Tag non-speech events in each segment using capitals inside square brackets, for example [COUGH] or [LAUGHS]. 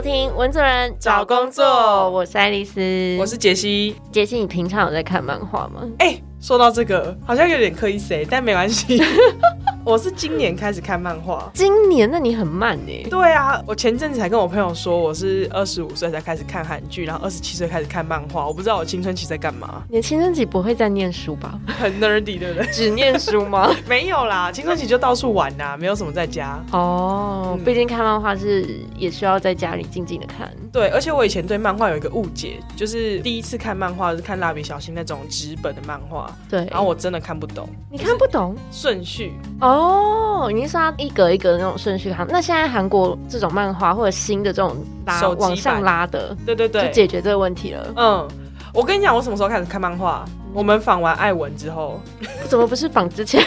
听《文主人找工作我是爱丽丝，我是杰西。杰西。你平常有在看漫画吗？哎、说到这个，好像有点刻意但没关系。[LAUGHS] 我是今年开始看漫画。今年那你很慢呢。对啊，我前阵子才跟我朋友说，我是二十五岁才开始看韩剧，然后二十七岁开始看漫画。我不知道我青春期在干嘛，你的青春期不会在念书吧？很 nerdy，对不对？只念书吗？[LAUGHS] 没有啦，青春期就到处玩呐、没有什么在家。哦，嗯毕竟看漫画是也需要在家里静静的看。对，而且我以前对漫画有一个误解，就是第一次看漫画是看蜡笔小新那种纸本的漫画，对，然后我真的看不懂你看不懂顺序。哦，你是说它一格一格的那种顺序看？那现在韩国这种漫画或者新的这种拉手机版往上拉的，对对对就，解决这个问题了。嗯，我跟你讲，我什么时候开始看漫画？我们访完艾文之后，怎么不是访之前？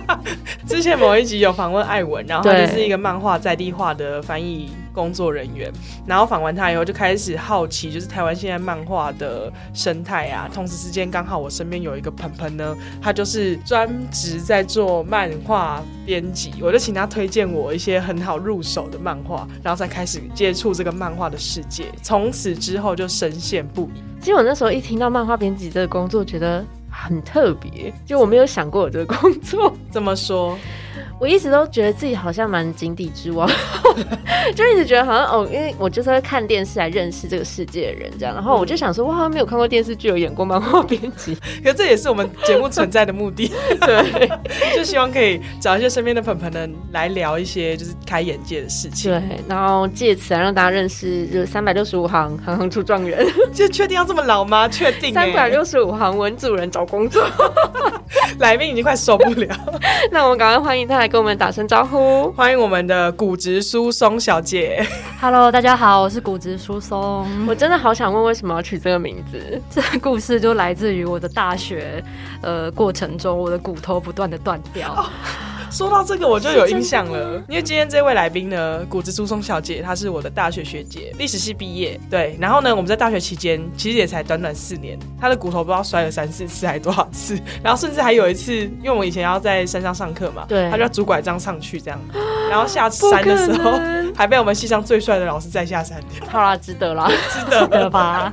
[LAUGHS] 之前某一集有访问艾文，然后他对就是一个漫画在地化的翻译工作人员。然后访完他以后，就开始好奇，就是台湾现在漫画的生态啊。同时之间，刚好我身边有一个鹏鹏呢，他就是专职在做漫画编辑，我就请他推荐我一些很好入手的漫画，然后才开始接触这个漫画的世界。从此之后就深陷不已。其实我那时候一听到漫画编辑这个工作，觉得很特别，就我没有想过有这个工作。这么说，我一直都觉得自己好像蛮井底之蛙，[LAUGHS] 就一直觉得好像哦，因为我就是会看电视来认识这个世界的人，这样，然后我就想说，我好像没有看过电视剧，有演过漫画编辑，[LAUGHS] 可这也是我们节目存在的目的。对 [LAUGHS] 就希望可以找一些身边的朋朋们来聊一些就是开眼界的事情。对，然后借此来让大家认识，就是三百六十五行，行行出状元，就确定要这么老吗？确定、欸。三百六十五行文主人找工作。来宾已经快受不了。那我们赶快欢迎他来跟我们打声招呼。欢迎我们的骨质疏松小姐。Hello，大家好，我是骨质疏松。我真的好想问，为什么要取这个名字？这个故事就来自于我的大学呃过程中，我的骨头不断的断掉。说到这个，我就有印象了，因为今天这位来宾呢，骨质疏松小姐，她是我的大学学姐，历史系毕业。对，然后呢，我们在大学期间其实也才短短四年，她的骨头不知道摔了三四次还多少次，然后甚至还有一次，因为我们以前要在山上上课嘛，对她就要拄拐杖上去这样，然后下山的时候还被我们系上最帅的老师载下山。好啦，值得啦。是的，对吧？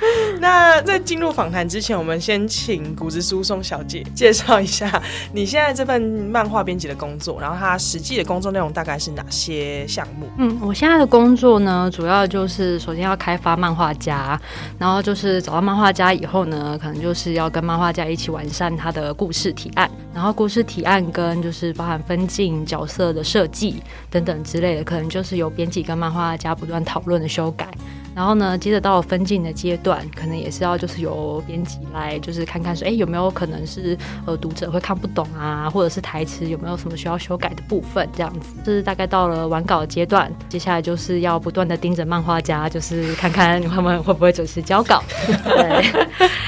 [LAUGHS] 那在进入访谈之前，我们先请骨质疏松小姐介绍一下你现在这份漫画编辑的工作，然后它实际的工作内容大概是哪些项目？嗯，我现在的工作呢，主要就是首先要开发漫画家，然后就是找到漫画家以后呢，可能就是要跟漫画家一起完善他的故事提案，然后故事提案跟就是包含分镜、角色的设计等等之类的，可能就是由编辑跟漫画家不断讨论的修改。然后呢，接着到了分镜的阶段，可能也是要就是由编辑来就是看看说，哎，有没有可能是呃读者会看不懂啊，或者是台词有没有什么需要修改的部分，这样子。就是大概到了完稿阶段，接下来就是要不断的盯着漫画家，就是看看他们会不会准时交稿。[LAUGHS] 对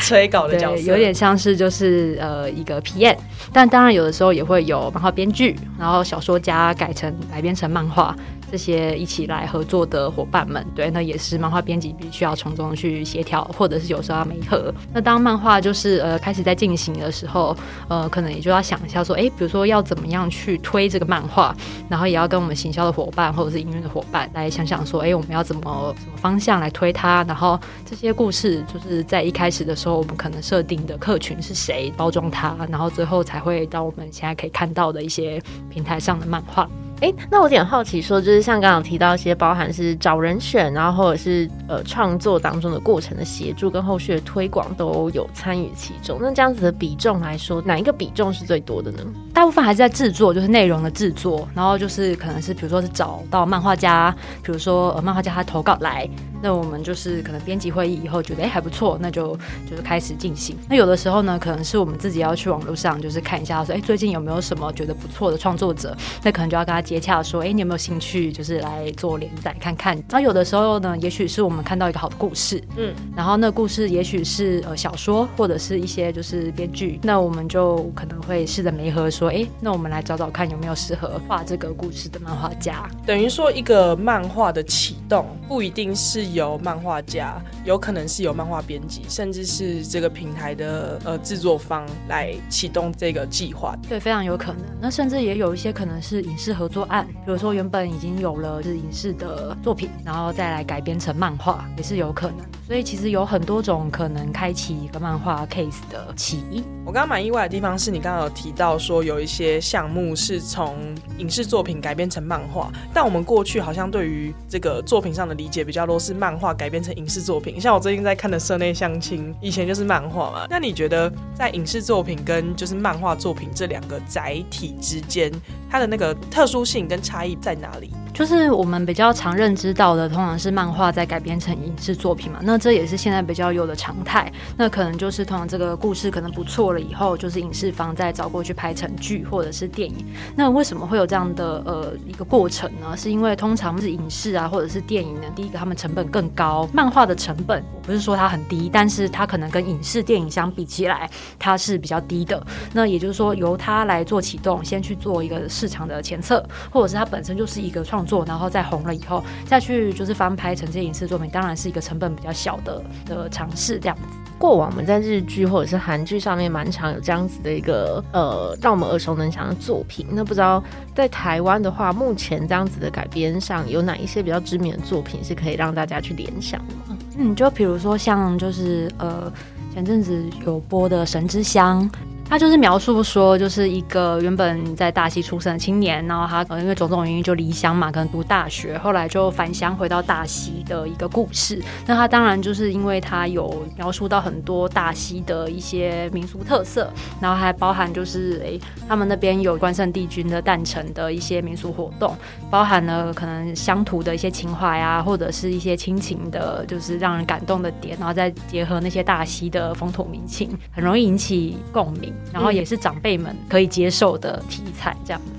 催稿的角对，色，有点像是就是呃一个 PM，但当然有的时候也会有漫画编剧，然后小说家改成改编成漫画。这些一起来合作的伙伴们，对，那也是漫画编辑必须要从中去协调，或者是有时候要媒合。那当漫画就是呃开始在进行的时候，呃，可能也就要想一下说，哎，比如说要怎么样去推这个漫画，然后也要跟我们行销的伙伴或者是营运的伙伴来想想说，哎，我们要怎么什么方向来推它，然后这些故事就是在一开始的时候，我们可能设定的客群是谁，包装它，然后最后才会到我们现在可以看到的一些平台上的漫画。哎，那我有点好奇说，就是像刚刚提到一些包含是找人选，然后或者是呃创作当中的过程的协助跟后续的推广都有参与其中。那这样子的比重来说，哪一个比重是最多的呢？大部分还是在制作，就是内容的制作，然后就是可能是比如说是找到漫画家，比如说呃漫画家他投稿来，那我们就是可能编辑会议以后觉得哎还不错，那就就是开始进行。那有的时候呢，可能是我们自己要去网络上就是看一下说，哎最近有没有什么觉得不错的创作者，那可能就要跟他接洽说，哎你有没有兴趣就是来做连载看看。然后有的时候呢，也许是我们看到一个好的故事，嗯，然后那个故事也许是呃小说或者是一些就是编剧，那我们就可能会试着媒合说，哎，那我们来找找看有没有适合画这个故事的漫画家。等于说一个漫画的启动不一定是由漫画家，有可能是由漫画编辑，甚至是这个平台的呃制作方来启动这个计划。对，非常有可能。那甚至也有一些可能是影视合作作案，比如说原本已经有了是影视的作品，然后再来改编成漫画，也是有可能。所以其实有很多种可能开启一个漫画 case 的起因。我刚刚蛮意外的地方是你刚刚有提到说有一些项目是从影视作品改编成漫画，但我们过去好像对于这个作品上的理解比较多是漫画改编成影视作品。像我最近在看的《社内相亲》，以前就是漫画嘛。那你觉得在影视作品跟就是漫画作品这两个载体之间，它的那个特殊性跟差异在哪里？就是我们比较常认知到的，通常是漫画在改编成影视作品嘛。那这也是现在比较有的常态。那可能就是通常这个故事可能不错了以后，就是影视方再找过去拍成剧或者是电影。那为什么会有这样的呃一个过程呢？是因为通常是影视啊或者是电影呢，第一个他们成本更高，漫画的成本我不是说它很低，但是它可能跟影视电影相比起来，它是比较低的。那也就是说由它来做启动，先去做一个市场的前测，或者是它本身就是一个创。作，然后再红了以后，再去就是翻拍成这些影视作品，当然是一个成本比较小的的尝试。这样子，过往我们在日剧或者是韩剧上面蛮常有这样子的一个呃，让我们耳熟能详的作品。那不知道在台湾的话，目前这样子的改编上有哪一些比较知名的作品是可以让大家去联想的吗？嗯，就比如说像就是呃，前阵子有播的《神之乡》。他就是描述说，就是一个原本在大溪出生的青年，然后他呃因为种种原因就离乡嘛，可能读大学，后来就返乡回到大溪的一个故事。那他当然就是因为他有描述到很多大溪的一些民俗特色，然后还包含就是诶他们那边有关圣帝君的诞辰的一些民俗活动，包含了可能乡土的一些情怀啊，或者是一些亲情的，就是让人感动的点，然后再结合那些大溪的风土民情，很容易引起共鸣。然后也是长辈们可以接受的题材，这样子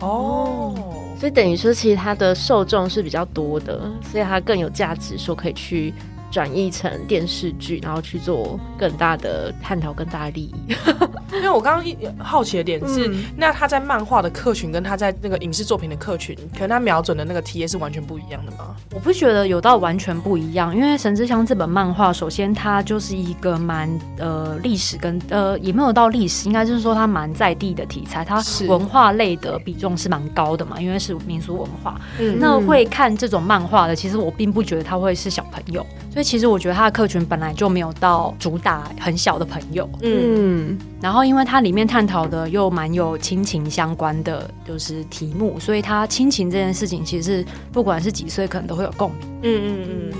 哦，所以等于说，其实它的受众是比较多的，所以它更有价值，说可以去。转译成电视剧，然后去做更大的探讨，更大的利益。[LAUGHS] 因为我刚刚一好奇的点是，那他在漫画的客群跟他在那个影视作品的客群，可能他瞄准的那个题 a 是完全不一样的吗？我不觉得有到完全不一样，因为《神之乡》这本漫画，首先它就是一个蛮呃历史跟呃也没有到历史，应该就是说它蛮在地的题材，它文化类的比重是蛮高的嘛，因为是民俗文化。嗯，那会看这种漫画的，其实我并不觉得他会是小朋友。所以其实我觉得他的客群本来就没有到主打很小的朋友，嗯，然后因为它里面探讨的又蛮有亲情相关的就是题目，所以他亲情这件事情其实不管是几岁可能都会有共鸣，嗯嗯嗯。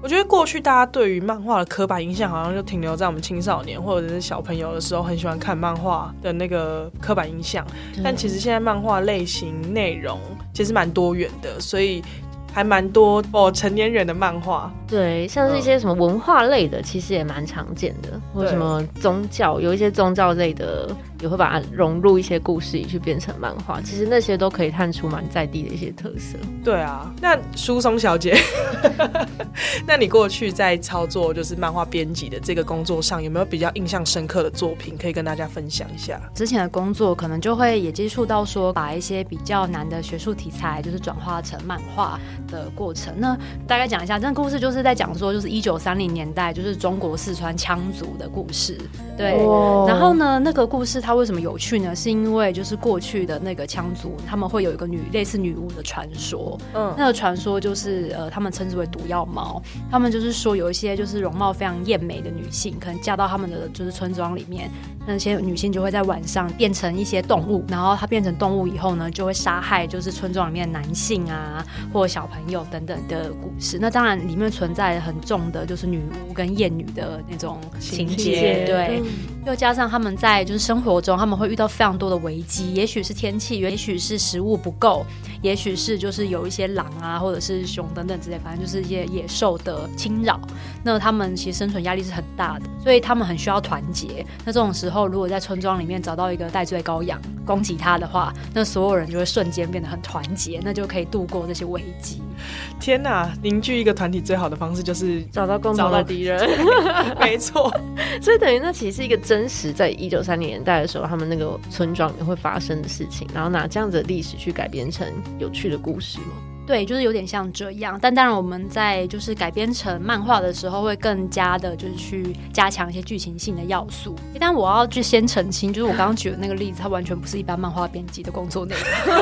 我觉得过去大家对于漫画的刻板印象好像就停留在我们青少年或者是小朋友的时候很喜欢看漫画的那个刻板印象，但其实现在漫画类型内容其实蛮多元的，所以。还蛮多哦，成年人的漫画，对，像是一些什么文化类的，其实也蛮常见的，或什么宗教，有一些宗教类的。也会把它融入一些故事里去变成漫画，其实那些都可以探出蛮在地的一些特色。对啊，那舒松小姐，[LAUGHS] 那你过去在操作就是漫画编辑的这个工作上，有没有比较印象深刻的作品可以跟大家分享一下？之前的工作可能就会也接触到说，把一些比较难的学术题材，就是转化成漫画的过程。那大概讲一下，这个故事就是在讲说，就是一九三零年代，就是中国四川羌族的故事。对，然后呢，那个故事。它为什么有趣呢？是因为就是过去的那个羌族，他们会有一个女类似女巫的传说。嗯，那个传说就是呃，他们称之为毒药猫。他们就是说有一些就是容貌非常艳美的女性，可能嫁到他们的就是村庄里面，那些女性就会在晚上变成一些动物，然后她变成动物以后呢，就会杀害就是村庄里面男性啊或小朋友等等的故事。那当然里面存在很重的就是女巫跟艳女的那种情节，对，又加上他们在就是生活。中他们会遇到非常多的危机，也许是天气，也许是食物不够，也许是就是有一些狼啊，或者是熊等等之类，反正就是一些野兽的侵扰。那他们其实生存压力是很大的，所以他们很需要团结。那这种时候，如果在村庄里面找到一个戴罪羔羊攻击他的话，那所有人就会瞬间变得很团结，那就可以度过这些危机。天哪！凝聚一个团体最好的方式就是找到共同的敌人。[LAUGHS] 没错，[LAUGHS] 所以等于那其实是一个真实，在一九三零年代的时候，他们那个村庄里面会发生的事情，然后拿这样子的历史去改编成有趣的故事吗？对，就是有点像这样，但当然我们在就是改编成漫画的时候，会更加的就是去加强一些剧情性的要素。但我要去先澄清，就是我刚刚举的那个例子，它完全不是一般漫画编辑的工作内容。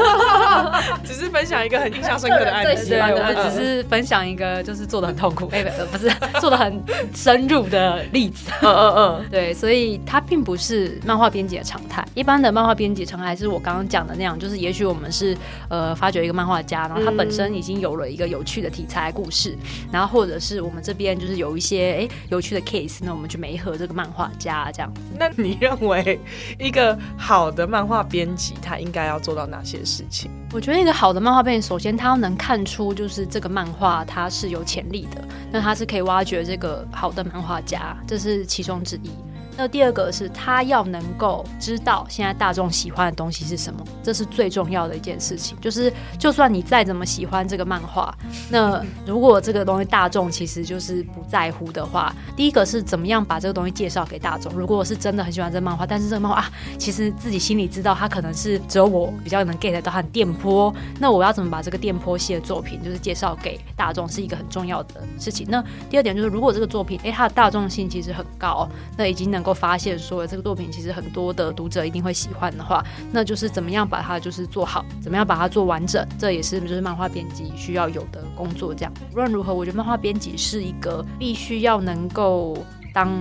[LAUGHS] 只是分享一个很印象深刻的案对子，对，我嗯们只是分享一个就是做的很痛苦，哎、不不是做的很深入的例子。嗯嗯嗯，[LAUGHS] 对，所以它并不是漫画编辑的常态。一般的漫画编辑常态是我刚刚讲的那样，就是也许我们是呃发掘一个漫画家，然后他本身已经有了一个有趣的题材故事，然后或者是我们这边就是有一些哎有趣的 case，那我们去媒合这个漫画家这样。那你认为一个好的漫画编辑他应该要做到哪些事情？我觉得一个好的漫画编辑，首先他要能看出就是这个漫画它是有潜力的，那他是可以挖掘这个好的漫画家，这是其中之一。那第二个是他要能够知道现在大众喜欢的东西是什么，这是最重要的一件事情。就是就算你再怎么喜欢这个漫画，那 [LAUGHS] 如果这个东西大众其实就是不在乎的话，第一个是怎么样把这个东西介绍给大众。如果我是真的很喜欢这个漫画，但是这个漫画啊，其实自己心里知道它可能是只有我比较能 get 到它的电波，那我要怎么把这个电波系的作品就是介绍给大众，是一个很重要的事情。那第二点就是，如果这个作品诶它的大众性其实很高，那已经能够发现说这个作品其实很多的读者一定会喜欢的话，那就是怎么样把它就是做好，怎么样把它做完整，这也是就是漫画编辑需要有的工作。这样无论如何，我觉得漫画编辑是一个必须要能够。当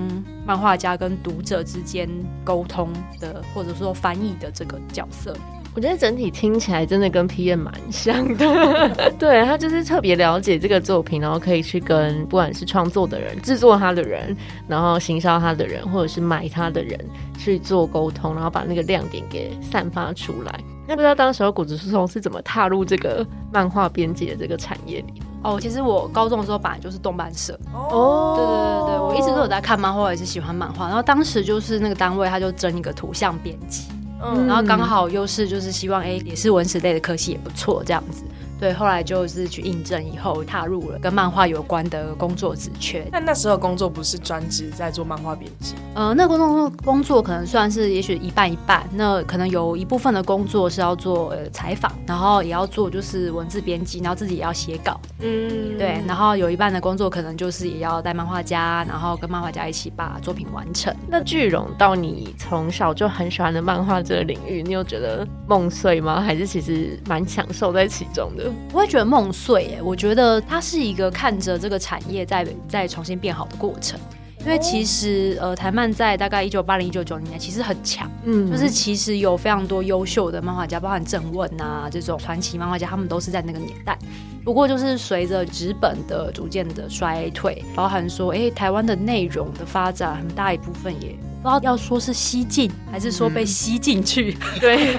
漫画家跟读者之间沟通的，或者说翻译的这个角色，我觉得整体听起来真的跟 PM 蛮像的，[LAUGHS] 对他就是特别了解这个作品，然后可以去跟不管是创作的人、制作他的人，然后行销他的人，或者是买他的人去做沟通，然后把那个亮点给散发出来。那不知道当时候谷子树松是怎么踏入这个漫画编辑的这个产业里？哦，其实我高中的时候本来就是动漫社，哦对对对对，我一直都有在看漫画，也是喜欢漫画。然后当时就是那个单位，他就争一个图像编辑，嗯然后刚好又是就是希望哎也是文史类的科系也不错这样子。对，后来就是去应征以后，踏入了跟漫画有关的工作职缺。那那时候工作不是专职在做漫画编辑，呃，那工作工作可能算是也许一半一半，那可能有一部分的工作是要做呃采访，然后也要做就是文字编辑，然后自己也要写稿，嗯，对，然后有一半的工作可能就是也要带漫画家，然后跟漫画家一起把作品完成。那聚拢到你从小就很喜欢的漫画这个领域，你有觉得梦碎吗？还是其实蛮享受在其中的？不会觉得梦碎耶，我觉得它是一个看着这个产业在在重新变好的过程。因为其实呃，台漫在大概一九八零、一九九零年其实很强，嗯。就是其实有非常多优秀的漫画家，包含郑问啊这种传奇漫画家，他们都是在那个年代。不过就是随着纸本的逐渐的衰退，包含说，哎、台湾的内容的发展，很大一部分也不知道要说是吸进，还是说被吸进去，[LAUGHS] 对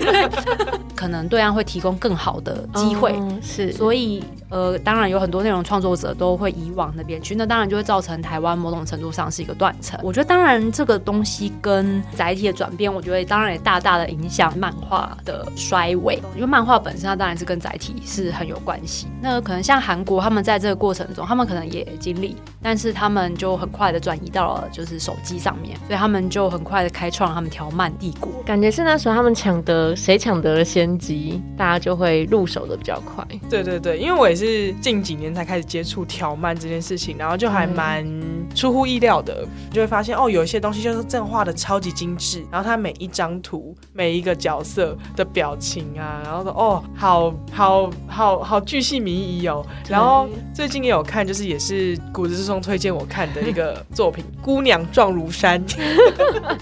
可能对岸会提供更好的机会。嗯是所以，呃，当然有很多内容创作者都会移往那边去，那当然就会造成台湾某种程度上是一个断层。我觉得，当然这个东西跟载体的转变，我觉得当然也大大的影响漫画的衰微，因为漫画本身它当然是跟载体是很有关系。那可能像韩国，他们在这个过程中，他们可能也经历，但是他们就很快的转移到了就是手机上面，所以他们就很快的开创了他们条漫帝国。感觉是那时候他们抢得谁抢得了先机，大家就会入手的比较快。对对对，因为我也是近几年才开始接触条漫这件事情，然后就还蛮出乎意料的，你就会发现哦，有一些东西就是真的画的超级精致，然后它每一张图、每一个角色的表情啊，然后说哦，好好好好巨细靡遗哦。然后最近也有看，就是也是谷子之松推荐我看的一个作品《姑娘壮如山》。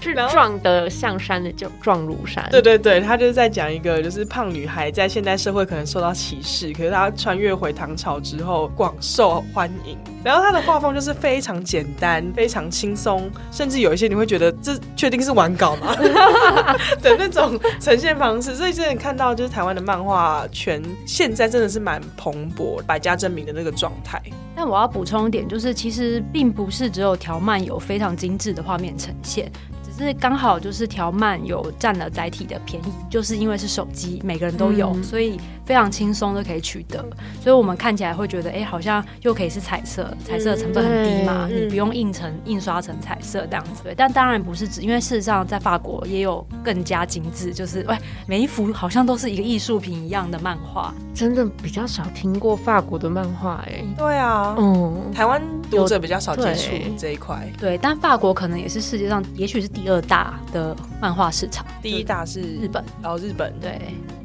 是然后撞得像山的就撞如山。对对对，他就是在讲一个就是胖女孩在现代社会可能受到歧视，可是她穿越回唐朝之后广受欢迎。然后她的画风就是非常简单、非常轻松，甚至有一些你会觉得这确定是完稿吗 [LAUGHS] 的那种呈现方式。所以真的看到就是台湾的漫画全现在真的是蛮蓬勃、百家争鸣的那个状态。但我要补充一点，就是其实并不是只有条漫有非常精致的画面呈现，是刚好就是条漫有占了载体的便宜，就是因为是手机，每个人都有，嗯所以非常轻松就可以取得，所以我们看起来会觉得，哎、好像又可以是彩色，彩色的成本很低嘛，对你不用印成印刷成彩色这样子。对，但当然不是指，因为事实上在法国也有更加精致，就是喂每一幅好像都是一个艺术品一样的漫画。真的比较少听过法国的漫画哎。对啊，嗯，台湾读者比较少接触这一块，对，但法国可能也是世界上，也许是第二大的漫画市场。第一大是日本，然后日本对，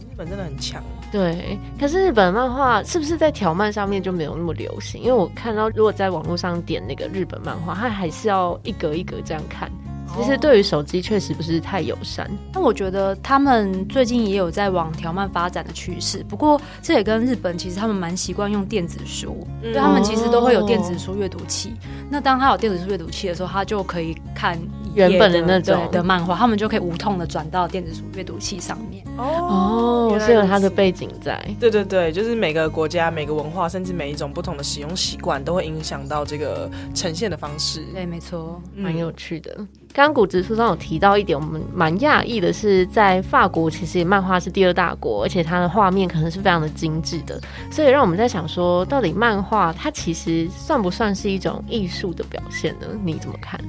日本真的很强。对，可是日本漫画是不是在条漫上面就没有那么流行？因为我看到，如果在网络上点那个日本漫画，它还是要一格一格这样看。其实对于手机确实不是太友善。那我觉得他们最近也有在往条漫发展的趋势，不过这也跟日本其实他们蛮习惯用电子书，对他们其实都会有电子书阅读器。那当他有电子书阅读器的时候，他就可以看原本的那种的漫画，他们就可以无痛的转到电子书阅读器上面。哦，是有它的背景在。对对对，就是每个国家、每个文化，甚至每一种不同的使用习惯，都会影响到这个呈现的方式。对，没错，蛮有趣的。刚刚古直书上有提到一点，我们蛮讶异的是，在法国其实漫画是第二大国，而且它的画面可能是非常的精致的，所以让我们在想说，到底漫画它其实算不算是一种艺术的表现呢？你怎么看？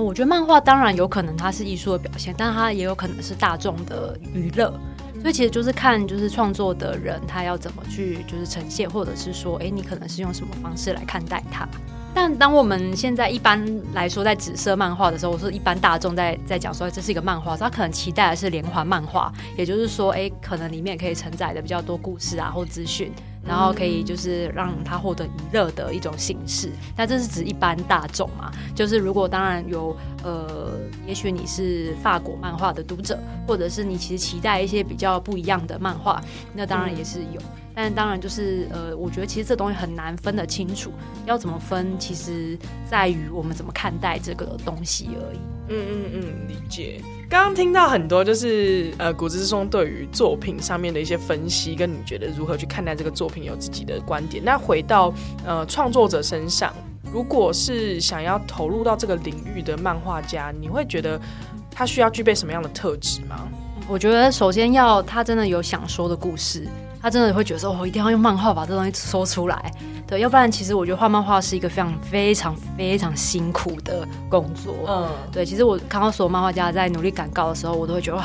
我觉得漫画当然有可能它是艺术的表现，但它也有可能是大众的娱乐，所以其实就是看就是创作的人他要怎么去就是呈现，或者是说，哎，你可能是用什么方式来看待它。但当我们现在一般来说在紫色漫画的时候，我说一般大众在在讲说这是一个漫画，他可能期待的是连环漫画，也就是说，哎，可能里面可以承载的比较多故事啊或资讯，然后可以就是让他获得娱乐的一种形式。那这是指一般大众嘛？就是如果当然有呃，也许你是法国漫画的读者，或者是你其实期待一些比较不一样的漫画，那当然也是有。但当然就是呃，我觉得其实这东西很难分得清楚，要怎么分，其实在于我们怎么看待这个东西而已。嗯嗯嗯，理解。刚刚听到很多就是呃，古之松对于作品上面的一些分析，跟你觉得如何去看待这个作品有自己的观点。那回到呃创作者身上，如果是想要投入到这个领域的漫画家，你会觉得他需要具备什么样的特质吗？我觉得首先要他真的有想说的故事。他真的会觉得说，我一定要用漫画把这东西说出来，对，要不然其实我觉得画漫画是一个非常非常非常辛苦的工作，嗯，对，其实我看到所有漫画家在努力赶稿的时候，我都会觉得哇，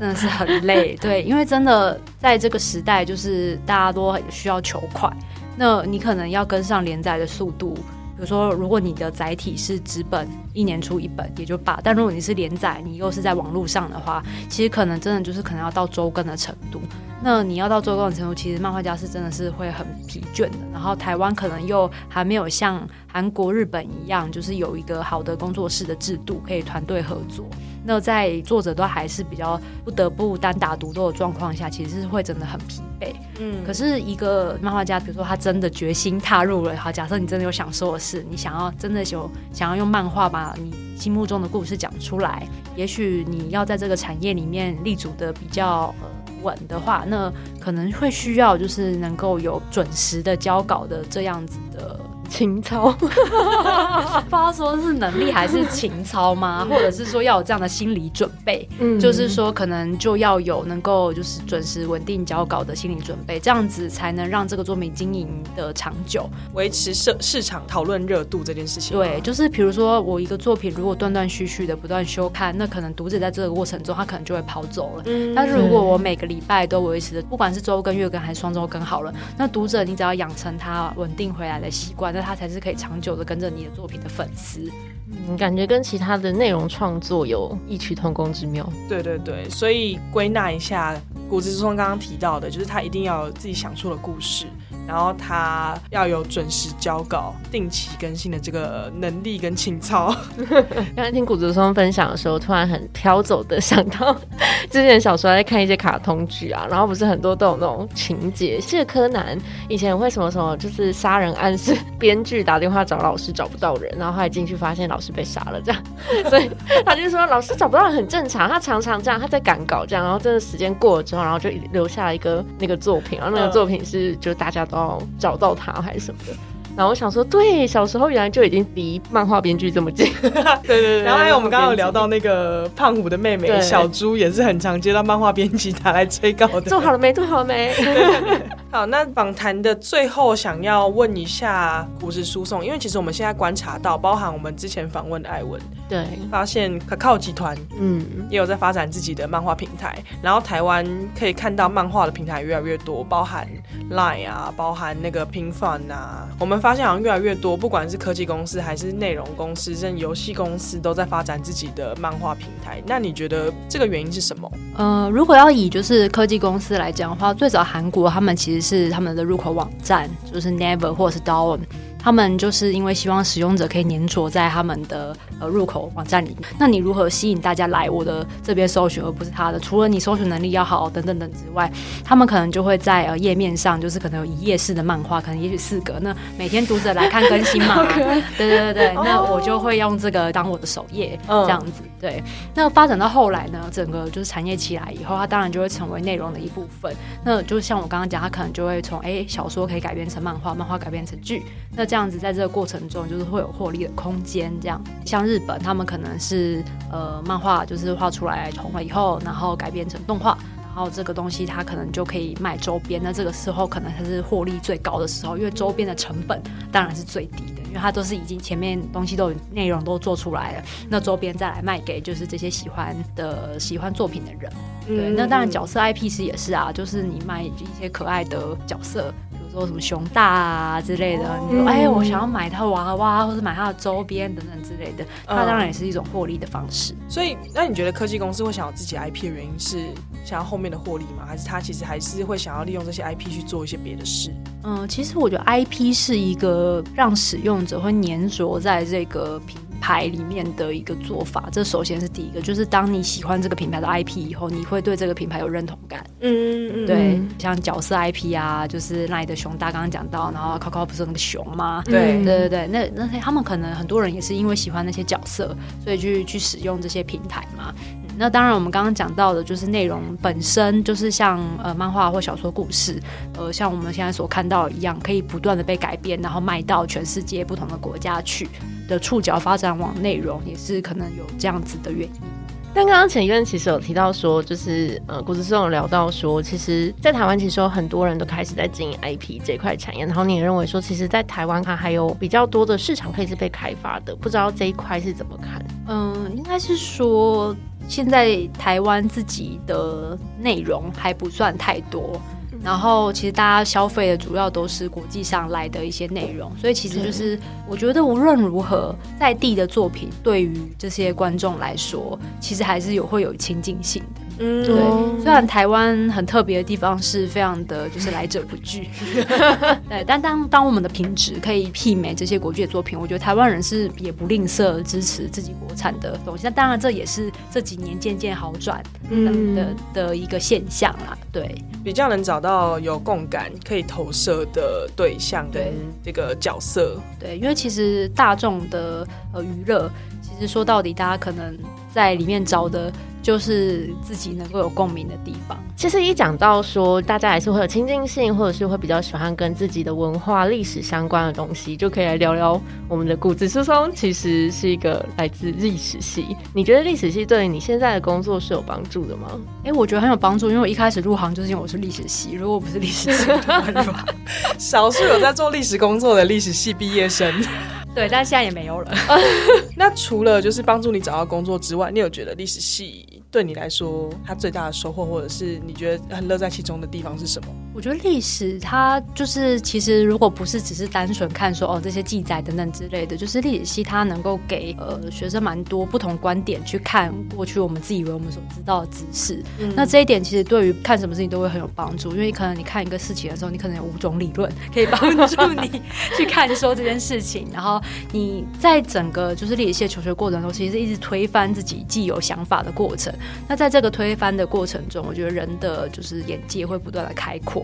真的是很累，[LAUGHS] 对，因为真的在这个时代，就是大家都需要求快，那你可能要跟上连载的速度。比如说，如果你的载体是纸本，一年出一本也就罢；但如果你是连载，你又是在网络上的话，其实可能真的就是可能要到周更的程度。那你要到周更的程度，其实漫画家是真的是会很疲倦的。然后台湾可能又还没有像韩国、日本一样，就是有一个好的工作室的制度，可以团队合作。那在作者都还是比较不得不单打独斗的状况下，其实是会真的很疲惫。嗯，可是一个漫画家，比如说他真的决心踏入了，好，假设你真的有想说的事，你想要真的有想要用漫画把你心目中的故事讲出来，也许你要在这个产业里面立足的比较稳的话，那可能会需要就是能够有准时的交稿的这样子的。情操，[LAUGHS] 不知道说是能力还是情操吗？或者是说要有这样的心理准备？嗯，就是说可能就要有能够就是准时稳定交稿的心理准备，这样子才能让这个作品经营的长久，维持市市场讨论热度这件事情。对，就是比如说我一个作品如果断断续续的不断修刊，那可能读者在这个过程中他可能就会跑走了。嗯，但是如果我每个礼拜都维持的，不管是周更、月更还是双周更好了，那读者你只要养成他稳定回来的习惯，那他才是可以长久的跟着你的作品的粉丝，嗯，感觉跟其他的内容创作有异曲同工之妙。对对对，所以归纳一下，谷子之松刚刚提到的，就是他一定要有自己想出的故事。然后他要有准时交稿、定期更新的这个能力跟情操。[LAUGHS] 刚才听谷子松分享的时候，突然很飘走的想到，[LAUGHS] 之前小时候在看一些卡通剧啊，然后不是很多都有那种情节，是柯南以前会什么什么，就是杀人案是编剧打电话找老师找不到人，然后后来进去发现老师被杀了，这样，[LAUGHS] 所以他就说老师找不到人很正常，他常常这样，他在赶稿这样，然后真的时间过了之后，然后就留下了一个那个作品，然后那个作品是就大家都。哦，找到他还是什么的，然后我想说，对，小时候原来就已经离漫画编剧这么近，[LAUGHS] 对对对。然后还有我们刚刚有聊到那个胖虎的妹妹小猪，也是很常接到漫画编辑打来催稿的。做好了没？做好了没？[LAUGHS] 好，那访谈的最后想要问一下故事输送，因为其实我们现在观察到，包含我们之前访问的艾文，对，发现可靠集团，嗯，也有在发展自己的漫画平台，然后台湾可以看到漫画的平台越来越多，包含 Line 啊，包含那个拼饭啊，我们发现好像越来越多，不管是科技公司还是内容公司，甚至游戏公司都在发展自己的漫画平台。那你觉得这个原因是什么？呃，如果要以就是科技公司来讲的话，最早韩国他们其实是他们的入口网站，就是 Never 或者是 Dawn。他们就是因为希望使用者可以粘着在他们的呃入口网站里面。那你如何吸引大家来我的这边搜寻，而不是他的？除了你搜寻能力要好等等等之外，他们可能就会在呃页面上，就是可能有一页式的漫画，可能也许四格。那每天读者来看更新嘛？对对对对，那我就会用这个当我的首页，这样子。对，那发展到后来呢，整个就是产业起来以后，它当然就会成为内容的一部分。那就像我刚刚讲，它可能就会从哎小说可以改编成漫画，漫画改编成剧。那这样子，在这个过程中，就是会有获利的空间。这样，像日本，他们可能是呃，漫画就是画出来红了以后，然后改编成动画，然后这个东西它可能就可以卖周边。那这个时候可能它是获利最高的时候，因为周边的成本当然是最低的，因为它都是已经前面东西都内容都做出来了，那周边再来卖给就是这些喜欢的喜欢作品的人。对，那当然角色 IP 其实也是啊，就是你卖一些可爱的角色。说什么熊大啊之类的，你说哎，我想要买他娃娃，或者买他的周边等等之类的，那当然也是一种获利的方式。所以，那你觉得科技公司会想要自己 IP 的原因是想要后面的获利吗？还是他其实还是会想要利用这些 IP 去做一些别的事？嗯，其实我觉得 IP 是一个让使用者会粘着在这个平。牌里面的一个做法，这首先是第一个，就是当你喜欢这个品牌的 IP 以后，你会对这个品牌有认同感。嗯嗯对，像角色 IP 啊，就是那里的熊大刚刚讲到，然后 Coco 不是那个熊吗？对对对对，那那些他们可能很多人也是因为喜欢那些角色，所以去去使用这些平台嘛。那当然，我们刚刚讲到的，就是内容本身就是像呃漫画或小说故事，呃像我们现在所看到一样，可以不断的被改编，然后卖到全世界不同的国家去的触角发展往内容，也是可能有这样子的原因。但刚刚前一任其实有提到说，就是呃，古子松有聊到说，其实，在台湾其实有很多人都开始在经营 IP 这块产业，然后你也认为说，其实，在台湾它还有比较多的市场可以是被开发的，不知道这一块是怎么看？嗯，应该是说。现在台湾自己的内容还不算太多，然后其实大家消费的主要都是国际上来的一些内容，所以其实就是我觉得无论如何，在地的作品对于这些观众来说，其实还是有会有亲近性的。嗯，对。虽然台湾很特别的地方是非常的，就是来者不拒。[LAUGHS] 对，但当当我们的品质可以媲美这些国际的作品，我觉得台湾人是也不吝啬支持自己国产的东西。那当然，这也是这几年渐渐好转的的一个现象啦。对，比较能找到有共感、可以投射的对象跟这个角色。对，因为其实大众的呃娱乐，其实说到底，大家可能在里面找的。就是自己能够有共鸣的地方。其实一讲到说，大家还是会有亲近性，或者是会比较喜欢跟自己的文化、历史相关的东西，就可以来聊聊我们的古子书松。其实是一个来自历史系。你觉得历史系对你现在的工作是有帮助的吗？哎，我觉得很有帮助，因为我一开始入行就是因为我是历史系，如果不是历史系，[LAUGHS] 少数有在做历史工作的历史系毕业生。对，但现在也没有了。[LAUGHS] 那除了就是帮助你找到工作之外，你有觉得历史系？对你来说，它最大的收获，或者是你觉得很乐在其中的地方是什么？我觉得历史它就是，其实如果不是只是单纯看说哦这些记载等等之类的，就是历史系它能够给呃学生蛮多不同观点去看过去我们自以为我们所知道的知识。那这一点其实对于看什么事情都会很有帮助，因为可能你看一个事情的时候，你可能有五种理论可以帮助你 [LAUGHS] 去看说这件事情，然后你在整个就是历史系求学过程中，其实一直推翻自己既有想法的过程。那在这个推翻的过程中，我觉得人的就是眼界会不断的开阔。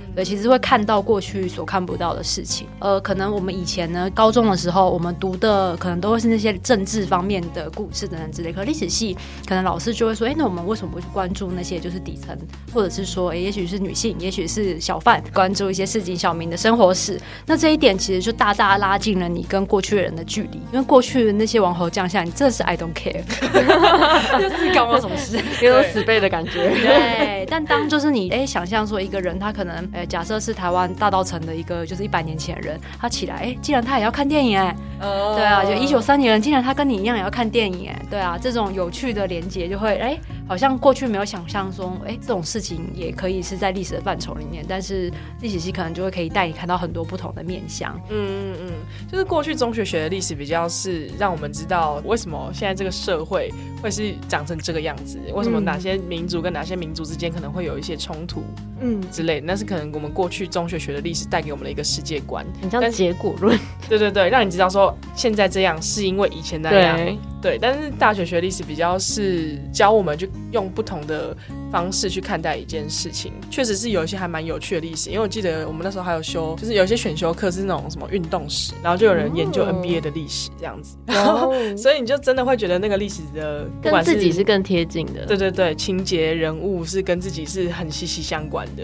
对，其实会看到过去所看不到的事情。呃，可能我们以前呢，高中的时候，我们读的可能都会是那些政治方面的故事等等之类。可历史系，可能老师就会说，哎，那我们为什么不去关注那些就是底层，或者是说，哎，也许是女性，也许是小贩，关注一些市井小民的生活史。那这一点其实就大大拉近了你跟过去的人的距离，因为过去的那些王侯将相，你真的是 I don't care，[LAUGHS] 就是关我什么事，[LAUGHS] 有种死背的感觉。[LAUGHS] 对，但当就是你哎，想象说一个人他可能。假设是台湾大道城的一个就是一百年前的人，他起来，哎，既然他也要看电影，哎，对啊，就一九三年人，竟然他跟你一样也要看电影，哎，对啊，这种有趣的连接就会，哎，好像过去没有想象中，哎，这种事情也可以是在历史的范畴里面，但是历史系可能就会可以带你看到很多不同的面向。嗯嗯嗯，就是过去中学学的历史比较是让我们知道为什么现在这个社会会是长成这个样子，为什么哪些民族跟哪些民族之间可能会有一些冲突，嗯之类，那是可能我们过去中学学的历史带给我们的一个世界观，很像结果论。对对对，让你知道说现在这样是因为以前那样。对，但是大学学历史比较是教我们去用不同的方式去看待一件事情，确实是有一些还蛮有趣的历史。因为我记得我们那时候还有修，就是有些选修课是那种什么运动史，然后就有人研究 NBA 的历史这样子，[LAUGHS] 然后所以你就真的会觉得那个历史的跟自己是更贴近的。对对对，情节人物是跟自己是很息息相关的。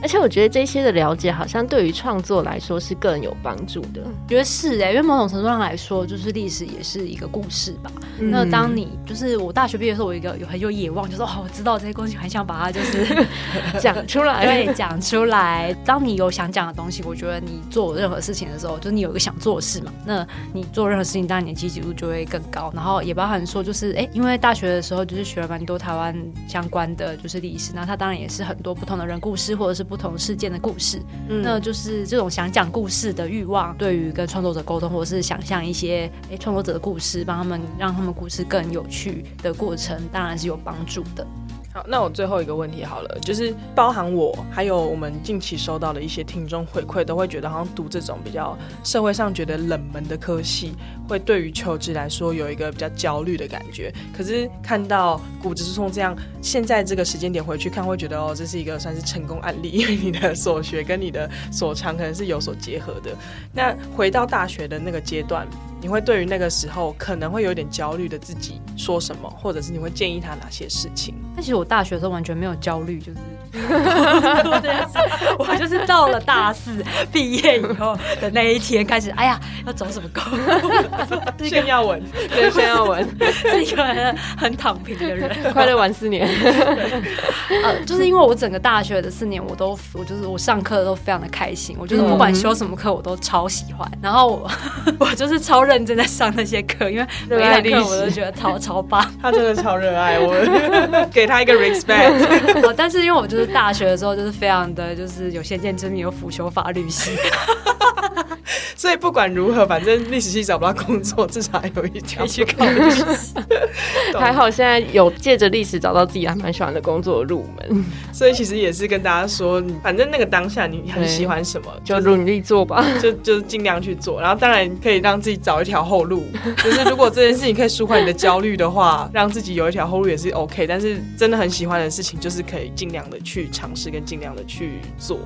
而且我觉得这些的了解，好像对于创作来说是更有帮助的。觉得是哎，因为某种程度上来说，就是历史也是一个故事吧。那当你就是我大学毕业的时候，我一个有很有野望，就说哦，我知道这些东西，很想把它就是 [LAUGHS] 讲出来，对，讲出来。当你有想讲的东西，我觉得你做任何事情的时候，就是你有一个想做的事嘛，那你做任何事情，当然你的积极度就会更高。然后也包含说，就是哎，因为大学的时候就是学了蛮多台湾相关的就是历史，那它当然也是很多不同的人故事，或者是。不同事件的故事，那就是这种想讲故事的欲望，对于跟创作者沟通，或者是想象一些诶创作者的故事，帮他们让他们故事更有趣的过程，当然是有帮助的。那我最后一个问题好了，就是包含我还有我们近期收到的一些听众回馈，都会觉得好像读这种比较社会上觉得冷门的科系，会对于求职来说有一个比较焦虑的感觉。可是看到骨质疏松这样，现在这个时间点回去看，会觉得哦，这是一个算是成功案例，因为你的所学跟你的所长可能是有所结合的。那回到大学的那个阶段。你会对于那个时候可能会有点焦虑的自己说什么，或者是你会建议他哪些事情？但其实我大学的时候完全没有焦虑，就是。[LAUGHS] [LAUGHS] 我就是到了大四毕业以后的那一天开始，哎呀，要找什么工？[LAUGHS] 炫耀文，对，炫耀文，是一个很很躺平的人，快乐玩四年。呃，就是因为我整个大学的四年，我都我就是我上课都非常的开心，我就是不管修什么课，我都超喜欢。然后我我就是超认真在上那些课，因为每一堂课我都觉得超超棒。[LAUGHS] 他真的超热爱我，[LAUGHS] 给他一个 respect。[LAUGHS] 但是因为我就。就是大学的时候，就是非常的就是有先见之明，有辅修法律系，[LAUGHS] 所以不管如何，反正历史系找不到工作，至少还有一条去考历史系。[LAUGHS] 还好现在有借着历史找到自己还蛮喜欢的工作入门，所以其实也是跟大家说，反正那个当下你很喜欢什么，就努力做吧，[LAUGHS] 就就尽量去做。然后当然可以让自己找一条后路，就是如果这件事情可以舒缓你的焦虑的话，让自己有一条后路也是 OK。但是真的很喜欢的事情，就是可以尽量的。去尝试跟尽量的去做。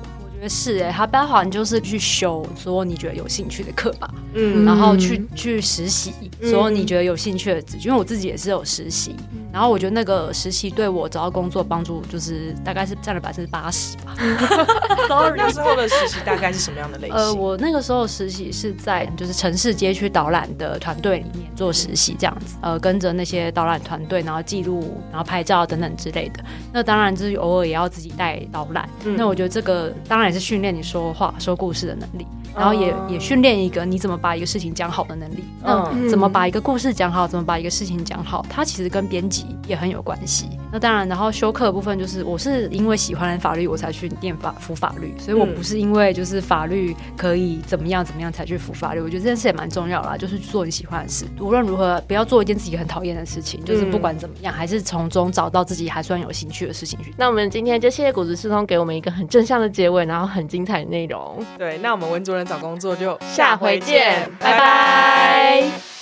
是哎，他包含就是去修所有你觉得有兴趣的课吧，嗯，然后去去实习所有你觉得有兴趣的职，因为我自己也是有实习，然后我觉得那个实习对我找到工作帮助就是大概是占了百分之八十吧。[LAUGHS] Sorry，那时候的实习大概是什么样的类型？呃，我那个时候实习是在就是城市街区导览的团队里面做实习，这样子，呃，跟着那些导览团队，然后记录，然后拍照等等之类的。那当然就是偶尔也要自己带导览。那我觉得这个当然。是训练你说话、说故事的能力。然后也也训练一个你怎么把一个事情讲好的能力。那怎么把一个故事讲好？怎么把一个事情讲好？它其实跟编辑也很有关系。那当然，然后修课的部分就是，我是因为喜欢法律，我才去念法服法律，所以我不是因为就是法律可以怎么样怎么样才去服法律。我觉得这件事也蛮重要啦，就是做你喜欢的事。无论如何，不要做一件自己很讨厌的事情。就是不管怎么样，还是从中找到自己还算有兴趣的事情去。那我们今天就谢谢谷子师通给我们一个很正向的结尾，然后很精彩的内容。对，那我们文主任找工作就下回见，拜拜。